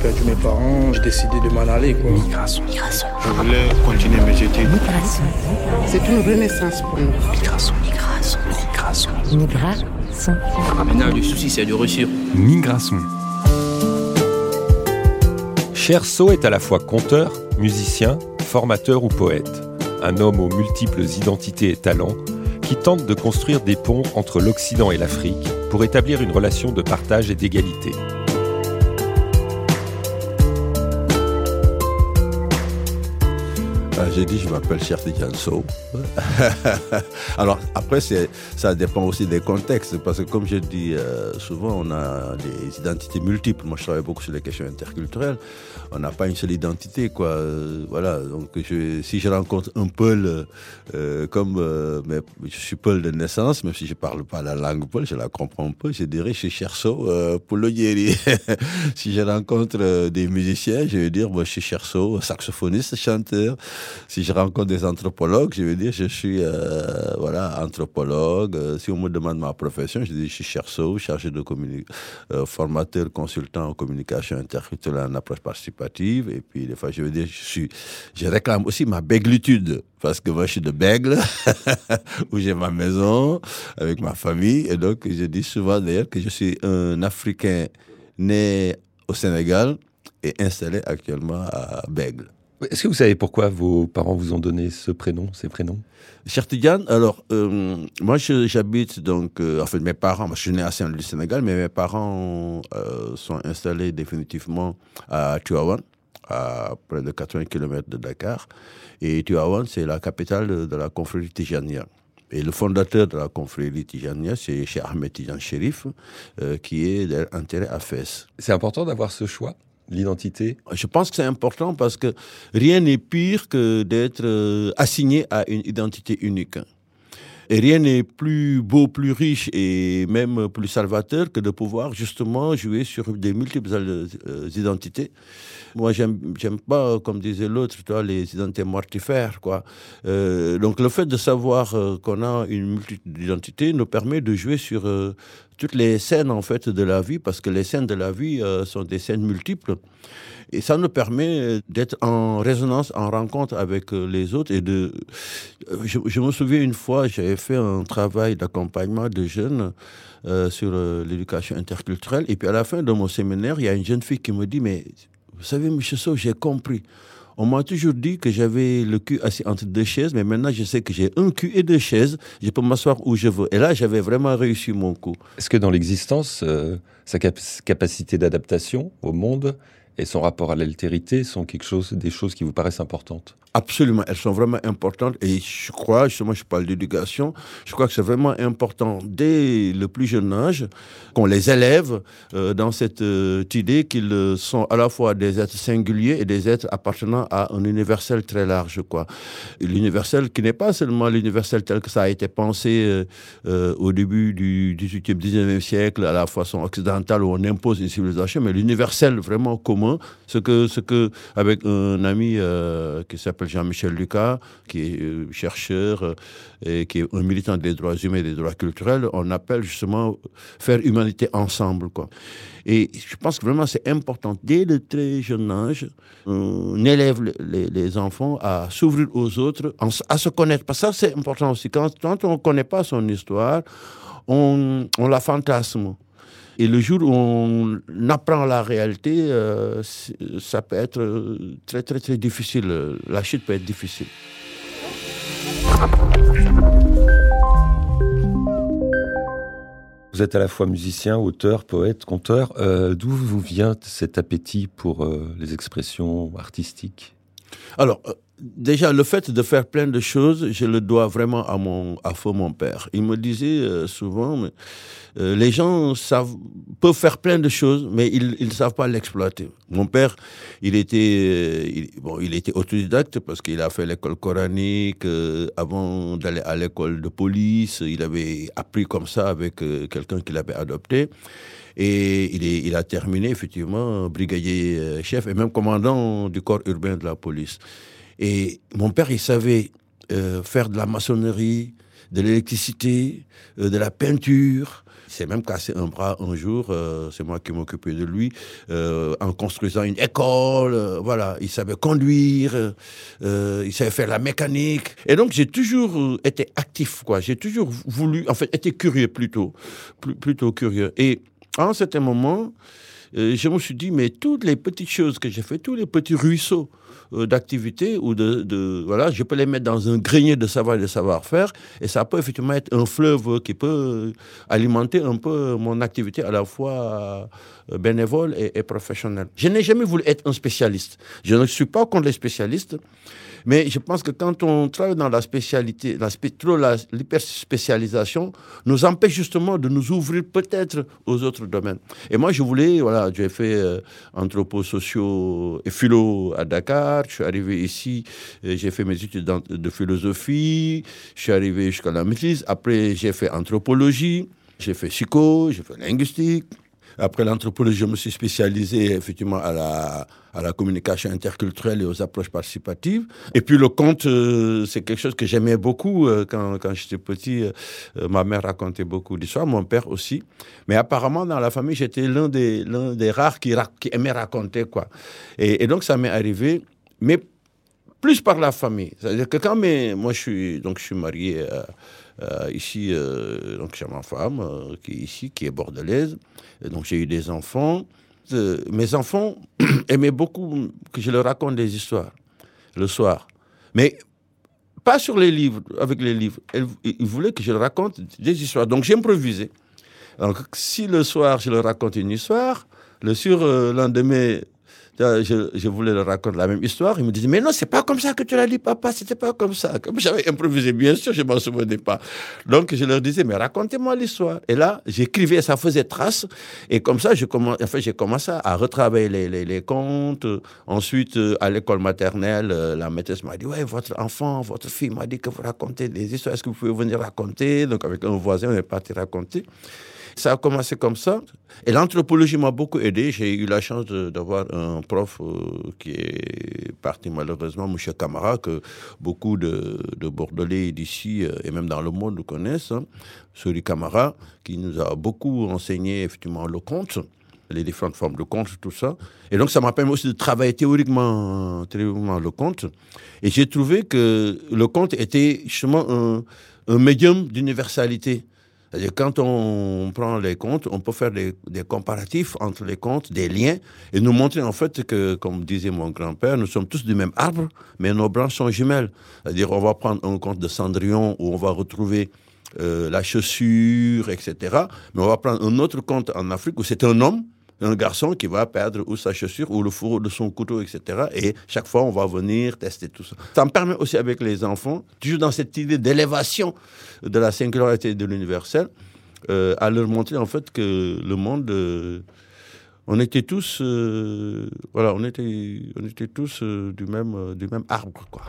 perdu mes parents, j'ai décidé de m'en aller. Quoi. Migration. Migration. Je voulais continuer mes études. Migration. C'est une renaissance pour nous. Migration. Migration. Migration. Migration. Maintenant, le souci, c'est de réussir. Migration. Cherso est à la fois conteur, musicien, formateur ou poète. Un homme aux multiples identités et talents qui tente de construire des ponts entre l'Occident et l'Afrique pour établir une relation de partage et d'égalité. J'ai dit, je m'appelle Cher Janso. Alors, après, ça dépend aussi des contextes, parce que comme je dis euh, souvent, on a des identités multiples. Moi, je travaille beaucoup sur les questions interculturelles. On n'a pas une seule identité, quoi. Euh, voilà. Donc, si je rencontre un Paul, euh, comme je suis Paul de naissance, même si je parle pas la langue Paul, je la comprends un peu, je dirais, je suis pour le si je rencontre des musiciens, je vais dire, moi, je suis Cherso, saxophoniste, chanteur. Si je rencontre des anthropologues, je vais dire je suis euh, voilà anthropologue. Euh, si on me demande ma profession, je dis je suis chercheur, chargé de euh, formateur, consultant en communication interculturelle en approche participative. Et puis des fois, je vais dire je je réclame aussi ma béglitude parce que moi je suis de Bègle où j'ai ma maison avec ma famille et donc je dis souvent d'ailleurs que je suis un Africain né au Sénégal et installé actuellement à Bègle. Est-ce que vous savez pourquoi vos parents vous ont donné ce prénom, ces prénoms? Chertidiane, alors, euh, moi j'habite donc, euh, en fait mes parents, je suis né à Saint-Louis, Sénégal, mais mes parents euh, sont installés définitivement à Tuawan, à près de 80 km de Dakar. Et Tuawan, c'est la capitale de, la confrérie Tijania. Et le fondateur de la confrérie Tijania, c'est Cheikh Ahmed Tijan Sherif, qui est enterré à Fès. C'est important d'avoir ce choix? L'identité Je pense que c'est important parce que rien n'est pire que d'être euh, assigné à une identité unique. Et rien n'est plus beau, plus riche et même plus salvateur que de pouvoir justement jouer sur des multiples euh, identités. Moi, j'aime, j'aime pas, comme disait l'autre, les identités mortifères, quoi. Euh, donc, le fait de savoir qu'on a une multitude d'identités nous permet de jouer sur toutes les scènes en fait de la vie, parce que les scènes de la vie euh, sont des scènes multiples. Et ça nous permet d'être en résonance, en rencontre avec euh, les autres. Et de, euh, je, me souviens une fois, j'avais fait un travail d'accompagnement de jeunes sur l'éducation interculturelle. Et puis à la fin de mon séminaire, il y a une jeune fille qui me dit, mais vous savez, M. Sow, j'ai compris. On m'a toujours dit que j'avais le cul assis entre deux chaises, mais maintenant je sais que j'ai un cul et deux chaises. Je peux m'asseoir où je veux. Et là, j'avais vraiment réussi mon coup. Est-ce que dans l'existence, euh, sa capacité d'adaptation au monde et son rapport à l'altérité sont quelque chose, des choses qui vous paraissent importantes? Absolument, elles sont vraiment importantes et je crois, justement, je parle d'éducation, je crois que c'est vraiment important dès le plus jeune âge qu'on les élève euh, dans cette euh, idée qu'ils sont à la fois des êtres singuliers et des êtres appartenant à un universel très large, quoi. L'universel qui n'est pas seulement l'universel tel que ça a été pensé euh, au début du 18e, 19e siècle à la façon occidentale où on impose une civilisation, mais l'universel vraiment commun, ce que, ce que avec un ami qui s'appelle Jean-Michel Lucas, qui est euh, chercheur euh, et qui est un militant des droits humains et des droits culturels, on appelle justement faire humanité ensemble. Quoi. Et je pense que vraiment c'est important, dès le très jeune âge, on élève les, enfants à s'ouvrir aux autres, à se connaître. Parce que ça c'est important aussi. Quand, on ne connaît pas son histoire, on, on la fantasme. Et le jour où on apprend la réalité, euh, ça peut être euh, très très très difficile. La chute peut être difficile. Vous êtes à la fois musicien, auteur, poète, conteur. Euh, d'où vous vient cet appétit pour les expressions artistiques? Alors, déjà, le fait de faire plein de choses, je le dois vraiment à mon, à mon père. Il me disait euh, souvent, euh, les gens savent, peuvent faire plein de choses, mais ils ne savent pas l'exploiter. Mon père, il était, euh, bon, il était autodidacte parce qu'il a fait l'école coranique avant d'aller à l'école de police. Il avait appris comme ça avec quelqu'un qu'il avait adopté. Et il, il, a terminé effectivement brigadier chef et même commandant du corps urbain de la police. Et mon père, il savait euh, faire de la maçonnerie, de l'électricité, euh, de la peinture, s'est même cassé un bras un jour, euh, c'est moi qui m'occupais de lui, en construisant une école, voilà, il savait conduire, il savait faire la mécanique. Et donc j'ai toujours été actif, quoi. J'ai toujours voulu, en fait, été curieux plutôt, plutôt curieux. Et à un certain moment, je me suis dit, mais toutes les petites choses que j'ai fait, tous les petits ruisseaux euh, d'activité ou de, voilà, je peux les mettre dans un grenier de savoir et de savoir-faire et ça peut effectivement être un fleuve qui peut euh, alimenter un peu mon activité à la fois euh, bénévole et, professionnelle. Je n'ai jamais voulu être un spécialiste. Je ne suis pas contre les spécialistes, mais je pense que quand on travaille dans la spécialité, la trop l'hyperspécialisation nous empêche justement de nous ouvrir peut-être aux autres domaines. Et moi, je voulais, voilà, j'ai fait euh, anthropo sociaux et philo à Dakar. Je suis arrivé ici, j'ai fait mes études de philosophie. Je suis arrivé jusqu'à la maîtrise. Après, j'ai fait anthropologie. J'ai fait psycho, j'ai fait linguistique. Après l'anthropologie, je me suis spécialisé effectivement à la, à la communication interculturelle et aux approches participatives. Et puis le conte, euh, c'est quelque chose que j'aimais beaucoup euh, quand, quand j'étais petit. euh, ma mère racontait beaucoup d'histoires, mon père aussi. Mais apparemment, dans la famille, j'étais l'un des, l'un des rares qui, aimait raconter. Quoi. Et donc, ça m'est arrivé, mais plus par la famille. C'est-à-dire que quand mes, moi, je suis, donc, je suis marié euh, euh, ici, euh, donc j'ai ma femme qui est ici, qui est bordelaise. Donc j'ai eu des enfants. Mes enfants aimaient beaucoup que je leur raconte des histoires le soir. Mais pas sur les livres, avec les livres. Ils voulaient que je leur raconte des histoires. Donc j'improvisais. Donc si le soir je leur raconte une histoire, le surlendemain, je, voulais leur raconter la même histoire. Ils me disaient, mais non, c'est pas comme ça que tu l'as dit, papa, c'était pas comme ça. Comme j'avais improvisé, bien sûr, je m'en souvenais pas. Donc, je leur disais, mais racontez-moi l'histoire. Et là, j'écrivais, ça faisait trace. Et comme ça, j'ai commencé à retravailler les, les, les contes. Ensuite, euh, à l'école maternelle, euh, la maîtresse m'a dit, ouais, votre enfant, votre fille m'a dit que vous racontez des histoires. Est-ce que vous pouvez venir raconter? Donc, avec un voisin, on est parti raconter. Ça a commencé comme ça. Et l'anthropologie m'a beaucoup aidé. J'ai eu la chance d'avoir un prof euh, qui est parti malheureusement, M. Camara, que beaucoup de, de Bordelais d'ici euh, et même dans le monde connaissent. Hein. Suri Camara, qui nous a beaucoup enseigné effectivement le conte les différentes formes de conte, tout ça. Et donc, ça m'a permis aussi de travailler théoriquement, théoriquement le conte. Et j'ai trouvé que le conte était justement un, un médium d'universalité. Quand on prend les contes, on peut faire des, des comparatifs entre les contes, des liens, et nous montrer en fait que, comme disait mon grand-père, nous sommes tous du même arbre, mais nos branches sont jumelles. C'est-à-dire, on va prendre un conte de Cendrillon où on va retrouver euh, la chaussure, etc. Mais on va prendre un autre conte en Afrique où c'est un homme, un garçon qui va perdre ou sa chaussure ou le fourreau de son couteau, etc. Et chaque fois, on va venir tester tout ça. Ça me permet aussi avec les enfants, toujours dans cette idée d'élévation de la singularité de l'universel, euh, à leur montrer en fait que le monde, euh, on était tous, euh, voilà, on était, on était tous du même, du même arbre, quoi.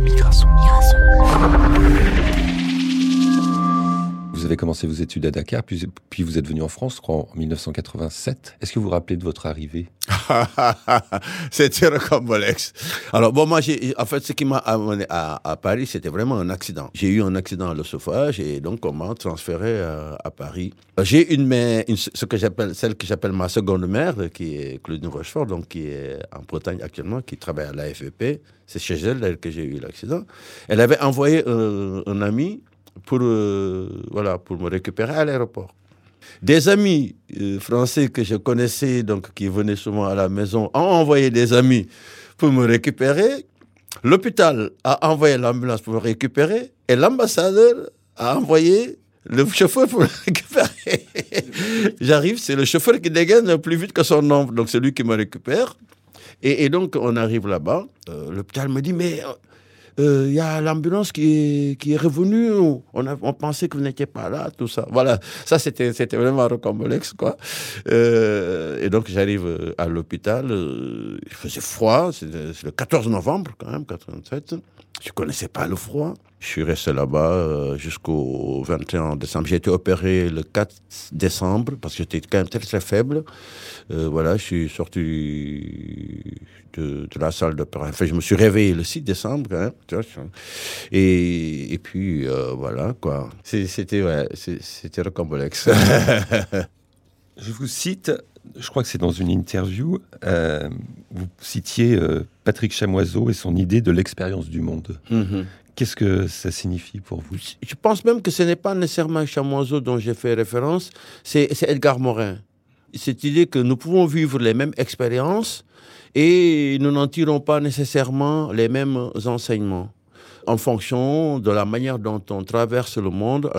Micrason. Vous avez commencé vos études à Dakar, puis, vous êtes venu en France, je crois, en 1987. Est-ce que vous vous rappelez de votre arrivée? C'était rocambolex. Alors, bon, moi, en fait, ce qui m'a amené à, Paris, c'était vraiment un accident. J'ai eu un accident à l'œsophage et donc on m'a transféré à, à Paris. J'ai une mère, ce que j'appelle, celle que j'appelle ma seconde mère, qui est Claudine Rochefort, donc qui est en Bretagne actuellement, qui travaille à l'AFEP. C'est chez elle que j'ai eu l'accident. Elle avait envoyé un, un ami pour, euh, voilà, pour me récupérer à l'aéroport. Des amis euh, français que je connaissais, donc qui venaient souvent à la maison, ont envoyé des amis pour me récupérer. L'hôpital a envoyé l'ambulance pour me récupérer. Et l'ambassadeur a envoyé le chauffeur pour me récupérer. J'arrive, c'est le chauffeur qui dégaine plus vite que son ombre. Donc c'est lui qui me récupère. Et, donc on arrive là-bas. Euh, L'hôpital me dit, mais... euh, euh, il y a l'ambulance qui est, revenue, on, pensait que vous n'étiez pas là, tout ça. Voilà, ça c'était, vraiment rocambolex, quoi. Euh, et donc j'arrive euh, à l'hôpital, il faisait froid, c'est le 14 novembre quand même, 87. Je connaissais pas le froid? Je suis resté là-bas euh, jusqu'au 21 décembre. J'ai été opéré le 4 décembre parce que j'étais quand même très très faible. Euh, voilà, je suis sorti de, de la salle d'opération. Enfin, je me suis réveillé le 6 décembre quand même. tu vois. Et, et puis euh, voilà quoi. C'était ouais, c'était rocambolex. Je vous cite, je crois que c'est dans une interview, euh, vous citiez euh, Patrick Chamoiseau et son idée de l'expérience du monde. Mhm. Qu'est-ce que ça signifie pour vous? Je pense même que ce n'est pas nécessairement Chamoiseau dont j'ai fait référence, c'est c'est Edgar Morin. Cette idée que nous pouvons vivre les mêmes expériences et nous n'en tirons pas nécessairement les mêmes enseignements en fonction de la manière dont on traverse le monde,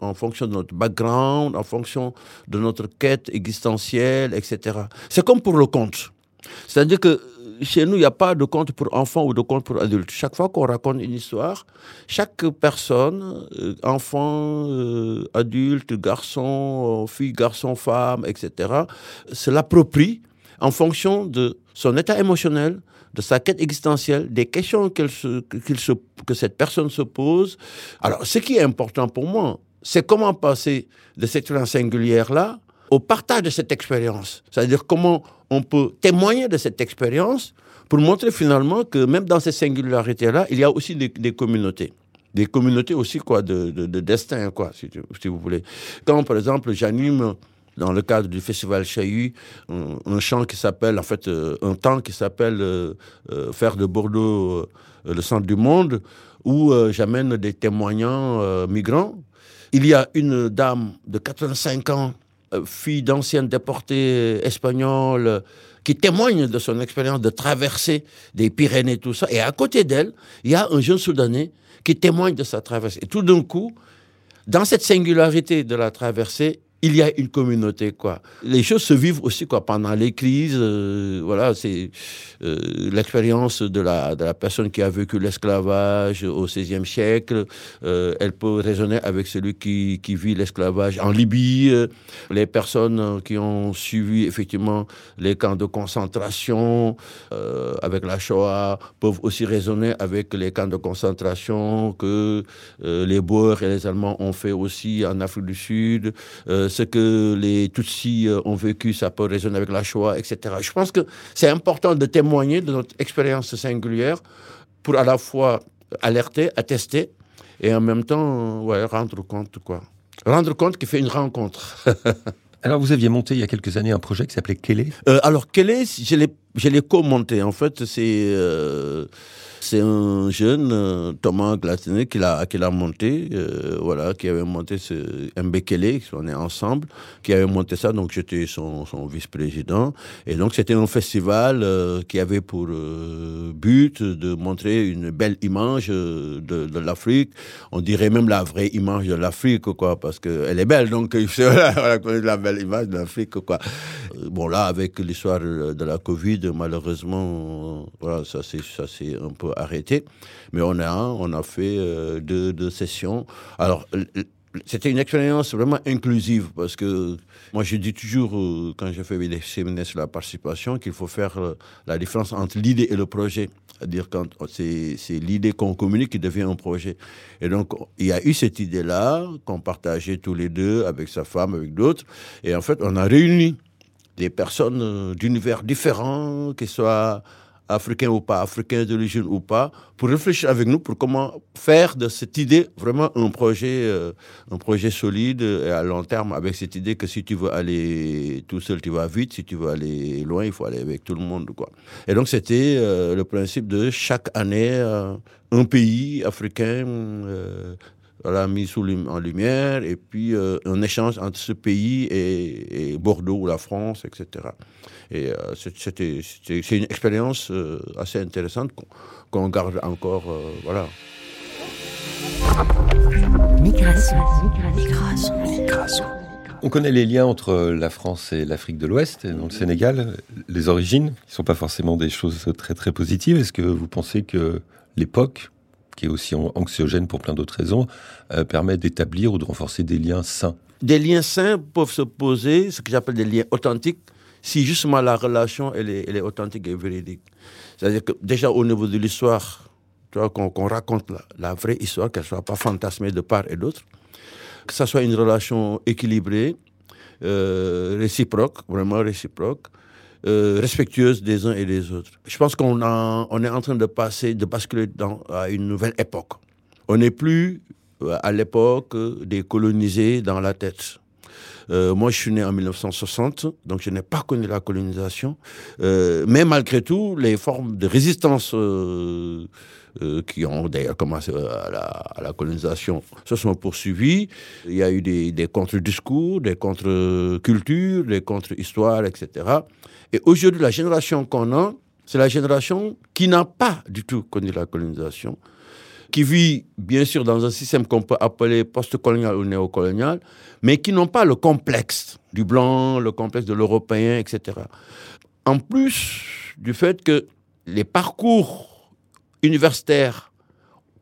en fonction de notre background, en fonction de notre quête existentielle, etc. C'est comme pour le conte. C'est-à-dire que chez nous, il n'y a pas de conte pour enfants ou de conte pour adultes. Chaque fois qu'on raconte une histoire, chaque personne, euh, enfant, euh, adulte, garçon, euh, fille, garçon, femme, etc., se l'approprie en fonction de son état émotionnel, de sa quête existentielle, des questions se- se- que cette personne se pose. Alors, ce qui est important pour moi, c'est comment passer de cette expérience singulière-là au partage de cette expérience. C'est-à-dire comment on peut témoigner de cette expérience pour montrer finalement que même dans cette singularité-là, il y a aussi des, communautés. Des communautés aussi quoi, de, de, de destin, quoi, si, tu- si vous voulez. Quand, par exemple, j'anime dans le cadre du festival Chahut, un, chant qui s'appelle, en fait, euh, un temps qui s'appelle euh, euh, Faire de Bordeaux le centre du monde, où j'amène des témoignants migrants. Il y a une dame de 85 ans, fille d'ancienne déportée espagnole, euh, qui témoigne de son expérience de traversée des Pyrénées, tout ça. Et à côté d'elle, il y a un jeune Soudanais qui témoigne de sa traversée. Et tout d'un coup, dans cette singularité de la traversée, il y a une communauté, quoi. Les choses se vivent aussi, quoi, pendant les crises. euh, voilà, c'est euh, l'expérience de la, personne qui a vécu l'esclavage au XVIe siècle. Euh, elle peut raisonner avec celui qui, qui vit l'esclavage en Libye. Les personnes qui ont suivi, effectivement, les camps de concentration avec la Shoah peuvent aussi raisonner avec les camps de concentration que les Boers et les Allemands ont fait aussi en Afrique du Sud. Ce que les Tutsis euh, ont vécu, ça peut résonner avec la Shoah, etc. Je pense que c'est important de témoigner de notre expérience singulière pour à la fois alerter, attester et en même temps euh, ouais, rendre compte. Quoi. Rendre compte qu'il fait une rencontre. Alors, vous aviez monté il y a quelques années un projet qui s'appelait Kélé? Euh, alors, est, je l'ai, je l'ai commenté. En fait, c'est, euh, c'est un jeune, euh, Thomas Glatinet, qui l'a, qui l'a monté, euh, voilà, qui avait monté ce Mbekele, on est ensemble, qui avait monté ça, donc j'étais son, son vice-président. Et donc, c'était un festival euh, qui avait pour euh, but de montrer une belle image de, de l'Afrique. On dirait même la vraie image de l'Afrique, quoi, parce qu'elle est belle, donc voilà, voilà, connaître la belle image de l'Afrique, quoi. Bon, là, avec l'histoire de la Covid, malheureusement, voilà, ça s'est, un peu arrêté. Mais on a, on a fait euh, deux, deux sessions. Alors, c'était une expérience vraiment inclusive parce que moi, je dis toujours, euh, quand je fais des séminaires sur la participation, qu'il faut faire euh, la différence entre l'idée et le projet. C'est-à-dire quand c'est l'idée qu'on communique qui devient un projet. Et donc, il y a eu cette idée-là qu'on partageait tous les deux avec sa femme, avec d'autres. Et en fait, on a réuni des personnes euh, d'univers différents, qu'ils soient africains ou pas, africains d'origine ou pas, pour réfléchir avec nous pour comment faire de cette idée vraiment un projet, euh, un projet solide et à long terme, avec cette idée que si tu veux aller tout seul, tu vas vite, si tu veux aller loin, il faut aller avec tout le monde. Quoi. Et donc c'était euh, le principe de chaque année, un pays africain voilà, mis sous lum- en lumière, et puis euh, un échange entre ce pays et, et Bordeaux ou la France, etc. Et euh, c'est- c'était, c'était- c'est une expérience euh, assez intéressante qu'on, garde encore, euh, voilà. Migration. Migration. Migration. On connaît les liens entre la France et l'Afrique de l'Ouest, dans le Sénégal, les origines, qui ne sont pas forcément des choses très très positives. Est-ce que vous pensez que l'époque, qui est aussi an- anxiogène pour plein d'autres raisons, euh, permet d'établir ou de renforcer des liens sains Des liens sains peuvent se poser, ce que j'appelle des liens authentiques, si justement la relation elle est, authentique et véridique. C'est-à-dire que déjà au niveau de l'histoire, qu'on qu'on raconte la, vraie histoire, qu'elle soit pas fantasmée de part et d'autre, que ça soit une relation équilibrée, euh, réciproque, vraiment réciproque, euh, respectueuse des uns et des autres. Je pense qu'on on est en train de passer, de basculer dans, à une nouvelle époque. On n'est plus euh, à l'époque euh, des colonisés dans la tête. Euh, moi, je suis né en 1960, donc je n'ai pas connu la colonisation. Euh, mais malgré tout, les formes de résistance euh, qui ont d'ailleurs commencé à la, à la colonisation se sont poursuivies. Il y a eu des, des contre-discours, des contre-cultures, des contre-histoires, etc. Et aujourd'hui, la génération qu'on a, c'est la génération qui n'a pas du tout connu la colonisation, qui vit bien sûr dans un système qu'on peut appeler post-colonial ou néocolonial, mais qui n'ont pas le complexe du blanc, le complexe de l'européen, etc. En plus du fait que les parcours universitaires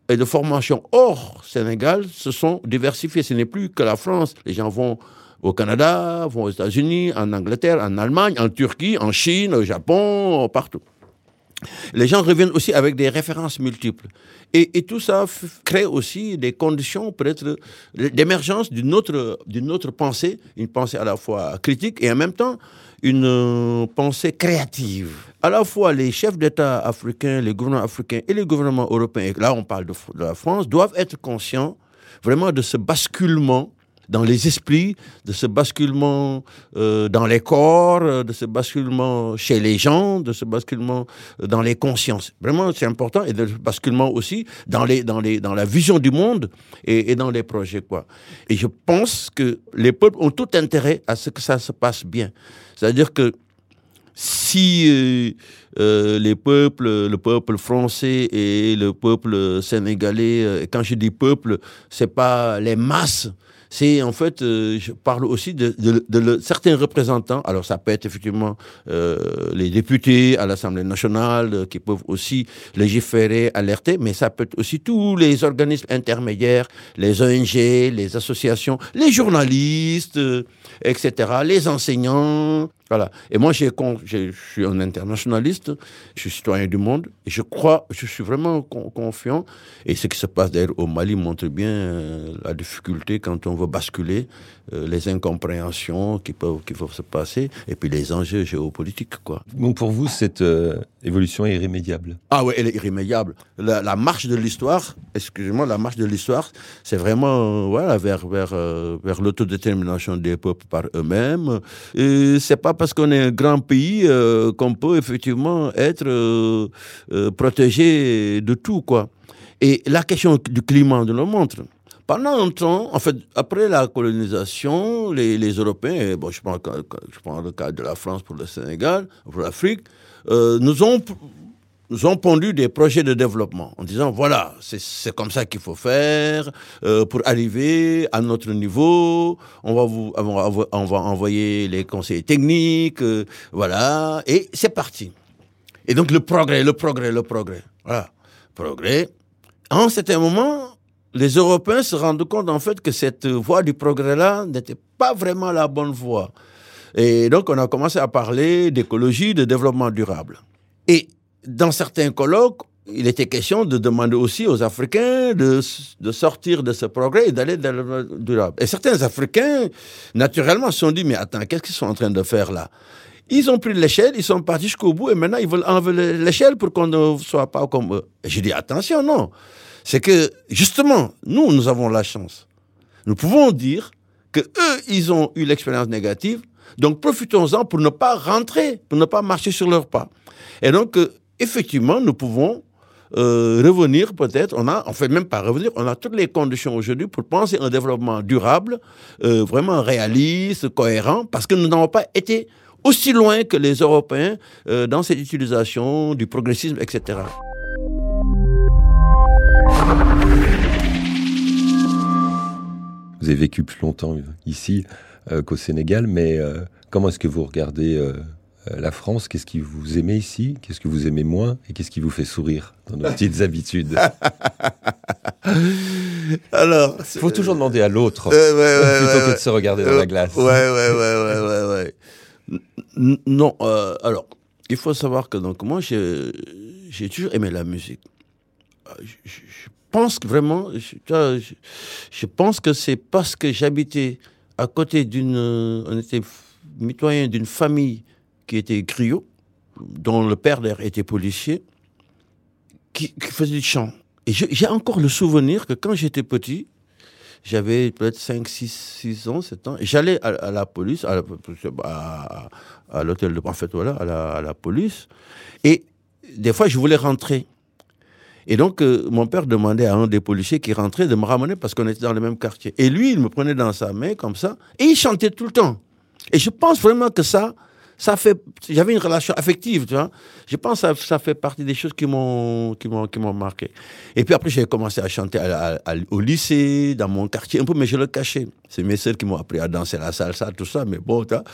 et de formation hors Sénégal se sont diversifiés. Ce n'est plus que la France. Les gens vont au Canada, vont aux États-Unis, en Angleterre, en Allemagne, en Turquie, en Chine, au Japon, partout. Les gens reviennent aussi avec des références multiples. Et, tout ça crée aussi des conditions peut-être d'émergence d'une autre, d'une autre pensée, une pensée à la fois critique et en même temps une euh, pensée créative. À la fois les chefs d'État africains, les gouvernements africains et les gouvernements européens, et là on parle de la France, doivent être conscients vraiment de ce basculement dans les esprits, de ce basculement euh, dans les corps, euh, de ce basculement chez les gens, de ce basculement euh, dans les consciences. Vraiment, c'est important et de ce basculement aussi dans, les, dans, les, dans la vision du monde et, dans les projets. Quoi. Et je pense que les peuples ont tout intérêt à ce que ça se passe bien. C'est-à-dire que si les peuples, le peuple français et le peuple sénégalais, euh, quand je dis peuple, c'est pas les masses, c'est en fait, euh, je parle aussi de, de- de certains représentants. Alors ça peut être effectivement euh, les députés à l'Assemblée nationale euh, qui peuvent aussi légiférer, alerter, mais ça peut être aussi tous les organismes intermédiaires, les ONG, les associations, les journalistes, euh, etc., les enseignants. Et moi, je suis un internationaliste, je suis citoyen du monde, je crois, je suis vraiment con- confiant. Et ce qui se passe d'ailleurs au Mali montre bien euh, la difficulté quand on veut basculer, euh, les incompréhensions qui peuvent, qui peuvent se passer, et puis les enjeux géopolitiques. Donc pour vous, cette euh, évolution est irrémédiable. Ah oui, elle est irrémédiable. La, marche de l'histoire, excusez-moi, la marche de l'histoire, c'est vraiment euh, voilà, vers, vers, euh, vers l'autodétermination des peuples par eux-mêmes. Et c'est pas parce qu'on est un grand pays euh, qu'on peut effectivement être protégé de tout, quoi. Et la question du climat nous le montre. Pendant un temps, en fait, après la colonisation, les, Européens, bon, je prends, je prends le cas de la France pour le Sénégal, pour l'Afrique, euh, nous ont nous ont pondu des projets de développement en disant voilà, c'est- comme ça qu'il faut faire euh, pour arriver à notre niveau. On va vous, on va, envoyer les conseils techniques, euh, voilà, et c'est parti. Et donc le progrès, le progrès, le progrès, voilà, progrès. Un certain moment, les Européens se rendent compte en fait que cette voie du progrès-là n'était pas vraiment la bonne voie. Et donc on a commencé à parler d'écologie, de développement durable. Et dans certains colloques, il était question de demander aussi aux Africains de, sortir de ce progrès et d'aller dans le durable. Et certains Africains, naturellement, se sont dit, mais attends, qu'est-ce qu'ils sont en train de faire là? Ils ont pris l'échelle, ils sont partis jusqu'au bout et maintenant ils veulent enlever l'échelle pour qu'on ne soit pas comme eux. Et j'ai dit, attention, non. C'est que, justement, nous, nous avons la chance. Nous pouvons dire que eux, ils ont eu l'expérience négative, donc profitons-en pour ne pas rentrer, pour ne pas marcher sur leurs pas. Et donc, euh, effectivement, nous pouvons euh, revenir peut-être, on a, on fait même pas revenir, on a toutes les conditions aujourd'hui pour penser un développement durable, euh, vraiment réaliste, cohérent, parce que nous n'avons pas été aussi loin que les Européens dans cette utilisation du progressisme, etc. Vous avez vécu plus longtemps ici euh, qu'au Sénégal, mais euh, comment est-ce que vous regardez euh, la France? Qu'est-ce que vous aimez ici? Qu'est-ce que vous aimez moins? Et qu'est-ce qui vous fait sourire dans nos petites habitudes? Alors, Il faut toujours demander à l'autre ouais, ouais, plutôt ouais, que de se regarder dans la glace. Ouais, ouais, ouais, ouais, ouais, Non, alors, il faut savoir que donc moi, j'ai j'ai toujours aimé la musique. Je, je pense que vraiment, je, pense que c'est parce que j'habitais à côté d'une, euh, on était mitoyen d'une famille qui était griot, dont le père était policier, qui, faisait du chant. Et j'ai encore le souvenir que quand j'étais petit, j'avais peut-être 5, 6, 6 ans, 7 ans, j'allais à, la police, à, l'hôtel de... En fait, voilà, à la police. Et des fois, je voulais rentrer. Et donc, euh, mon père demandait à un des policiers qui rentrait de me ramener parce qu'on était dans le même quartier. Et lui, il me prenait dans sa main comme ça, et il chantait tout le temps. Et je pense vraiment que ça, ça fait. J'avais une relation affective, tu vois. Je pense que ça, fait partie des choses qui m'ont, marqué. Et puis après, j'ai commencé à chanter au lycée, dans mon quartier, un peu, mais je le cachais. C'est mes sœurs qui m'ont appris à danser la salsa, tout ça, mais bon, tu vois.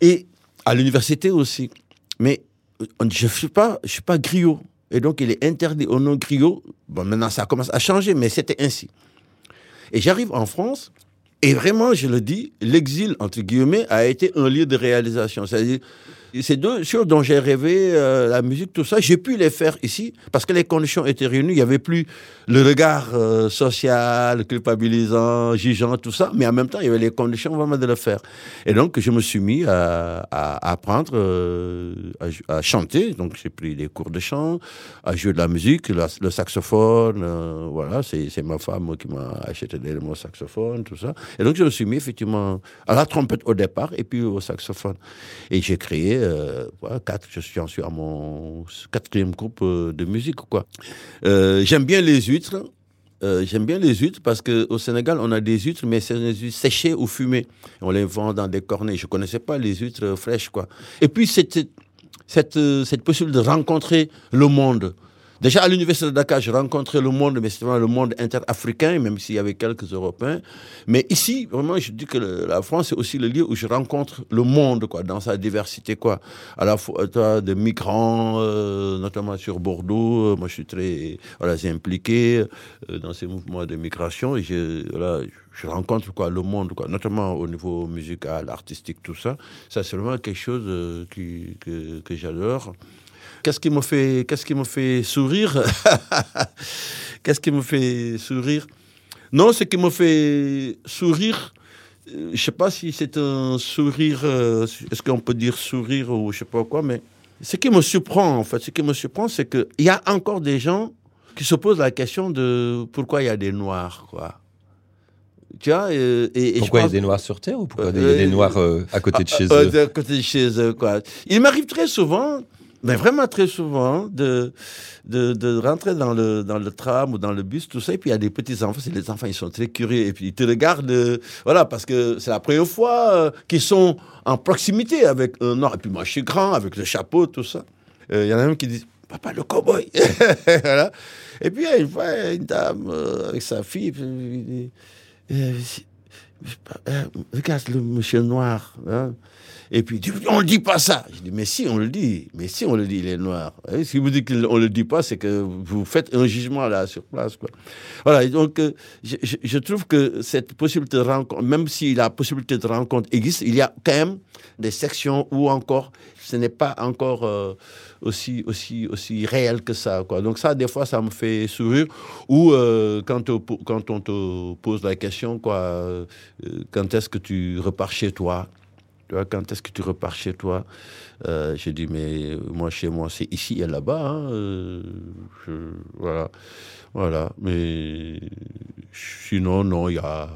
Et à l'université aussi. Mais euh, je suis suis pas griot. Et donc, il est interdit au non griot. Bon, maintenant, ça commence à changer, mais c'était ainsi. Et j'arrive en France, et vraiment, je le dis, l'exil, entre guillemets, a été un lieu de réalisation. C'est-à-dire, ces deux choses dont j'ai rêvé, euh, la musique, tout ça, j'ai pu les faire ici parce que les conditions étaient réunies. Il n'y avait plus le regard euh, social, culpabilisant, jugeant, tout ça, mais en même temps, il y avait les conditions vraiment de le faire. Et donc, je me suis mis à, apprendre euh, à, chanter. Donc, j'ai pris des cours de chant, à jouer de la musique, le saxophone. voilà, c'est ma femme qui m'a acheté des mon saxophone, tout ça. Et donc, je me suis mis effectivement à la trompette au départ et puis au saxophone. Et j'ai créé, euh, quatre, je suis, à mon quatrième groupe euh, de musique, quoi. Euh, J'aime bien les huîtres. Euh, J'aime bien les huîtres parce qu'au Sénégal, on a des huîtres, mais c'est des huîtres séchées ou fumées. On les vend dans des cornets. Je ne connaissais pas les huîtres fraîches, quoi. Et puis, cette, cette, cette possibilité de rencontrer le monde. Déjà, à l'Université de Dakar, je rencontrais le monde, mais c'était le monde interafricain, même s'il y avait quelques Européens. Mais ici, vraiment, je dis que la France, c'est aussi le lieu où je rencontre le monde, quoi, dans sa diversité, quoi. À la fois, toi, de migrants, euh, notamment sur Bordeaux. Euh, Moi, je suis très, voilà, impliqué euh, dans ces mouvements de migration je, voilà, je rencontre, quoi, le monde, quoi, notamment au niveau musical, artistique, tout ça. Ça, c'est vraiment quelque chose euh, que, que j'adore. Qu'est-ce qui me fait, qu'est-ce qui me fait sourire? Qu'est-ce qui me fait sourire? Non, ce qui me fait sourire, euh, je sais pas si c'est un sourire, euh, est-ce qu'on peut dire sourire ou je sais pas quoi, mais ce qui me surprend en fait, ce qui me surprend, c'est qu'il y a encore des gens qui se posent la question de pourquoi il y a des noirs, quoi. Tu vois, euh, et, Pourquoi il y a des noirs sur Terre ou pourquoi Euh, il y a des noirs euh, à côté de chez eux? de côté de chez eux, quoi. Il m'arrive très souvent, mais vraiment très souvent, de, de, rentrer dans le, dans le tram ou dans le bus, tout ça, et puis il y a des petits-enfants, les enfants, ils sont très curieux, et puis ils te regardent, euh, voilà, parce que c'est la première fois euh, qu'ils sont en proximité avec un noir. Et puis moi, je suis grand, avec le chapeau, tout ça. Euh, Il y en a un qui dit, papa, le cowboy. voilà. Et puis, une fois, une dame avec sa fille, puis, regarde le monsieur noir. hein. Et puis, on ne dit pas ça. Je dis, mais si, on le dit. Mais si, on le dit, il est noir. Et si vous dites qu'on ne le dit pas, c'est que vous faites un jugement là, sur place. Quoi. Voilà, donc, euh, je, trouve que cette possibilité de rencontre, même si la possibilité de rencontre existe, il y a quand même des sections où encore, ce n'est pas encore euh, aussi, aussi, aussi réel que ça. Quoi. Donc ça, des fois, ça me fait sourire. Ou euh, quand, quand on te pose la question, quoi, quand est-ce que tu repars chez toi? Tu vois, quand est-ce que tu repars chez toi? Euh, J'ai dit, mais moi, chez moi, c'est ici et là-bas. hein, euh, voilà. Voilà. Mais sinon, non, il y a.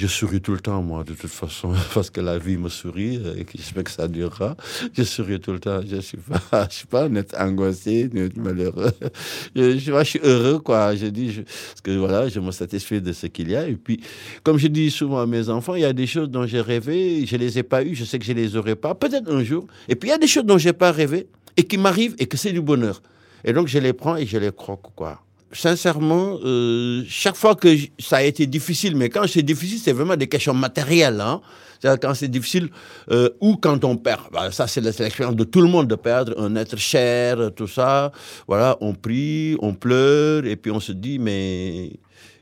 Je souris tout le temps, moi, de toute façon, parce que la vie me sourit et que j'espère que ça durera. Je souris tout le temps. Je ne suis pas, je suis pas net angoissé, net malheureux. Je, je, je suis heureux, quoi. Je dis, je- parce que voilà, je me satisfais de ce qu'il y a. Et puis, comme je dis souvent à mes enfants, il y a des choses dont j'ai rêvé, je les ai pas eues, je sais que je les aurai pas, peut-être un jour. Et puis, il y a des choses dont j'ai pas rêvé et qui m'arrivent et que c'est du bonheur. Et donc, je les prends et je les croque, quoi. Sincèrement, euh, chaque fois que ça a été difficile, mais quand c'est difficile, c'est vraiment des questions matérielles. Hein. C'est-à-dire quand c'est difficile euh, ou quand on perd. Bah, ça, c'est l'expérience de tout le monde de perdre un être cher, tout ça. Voilà, on prie, on pleure, et puis on se dit, mais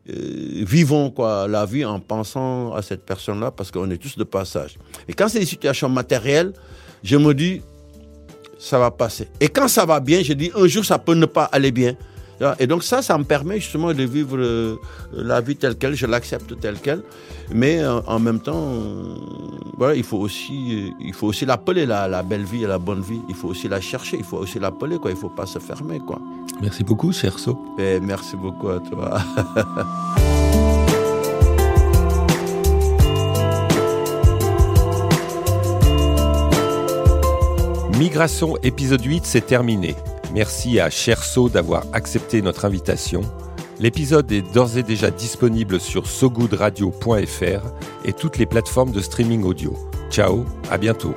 euh, vivons quoi, la vie en pensant à cette personne-là, parce qu'on est tous de passage. Et quand c'est des situations matérielles, je me dis, ça va passer. Et quand ça va bien, je dis, un jour, ça peut ne pas aller bien. Et donc ça, ça me permet justement de vivre euh, la vie telle qu'elle, je l'accepte telle qu'elle, mais euh, en même temps, euh, voilà, il faut aussi, il faut aussi l'appeler la, la, belle vie et la bonne vie. Il faut aussi la chercher, il faut aussi l'appeler, quoi. Il faut pas se fermer, quoi. Merci beaucoup, cher So. Et merci beaucoup à toi. Migration épisode 8, c'est terminé. Merci à Cherso d'avoir accepté notre invitation. L'épisode est d'ores et déjà disponible sur sogoodradio.fr et toutes les plateformes de streaming audio. Ciao, à bientôt.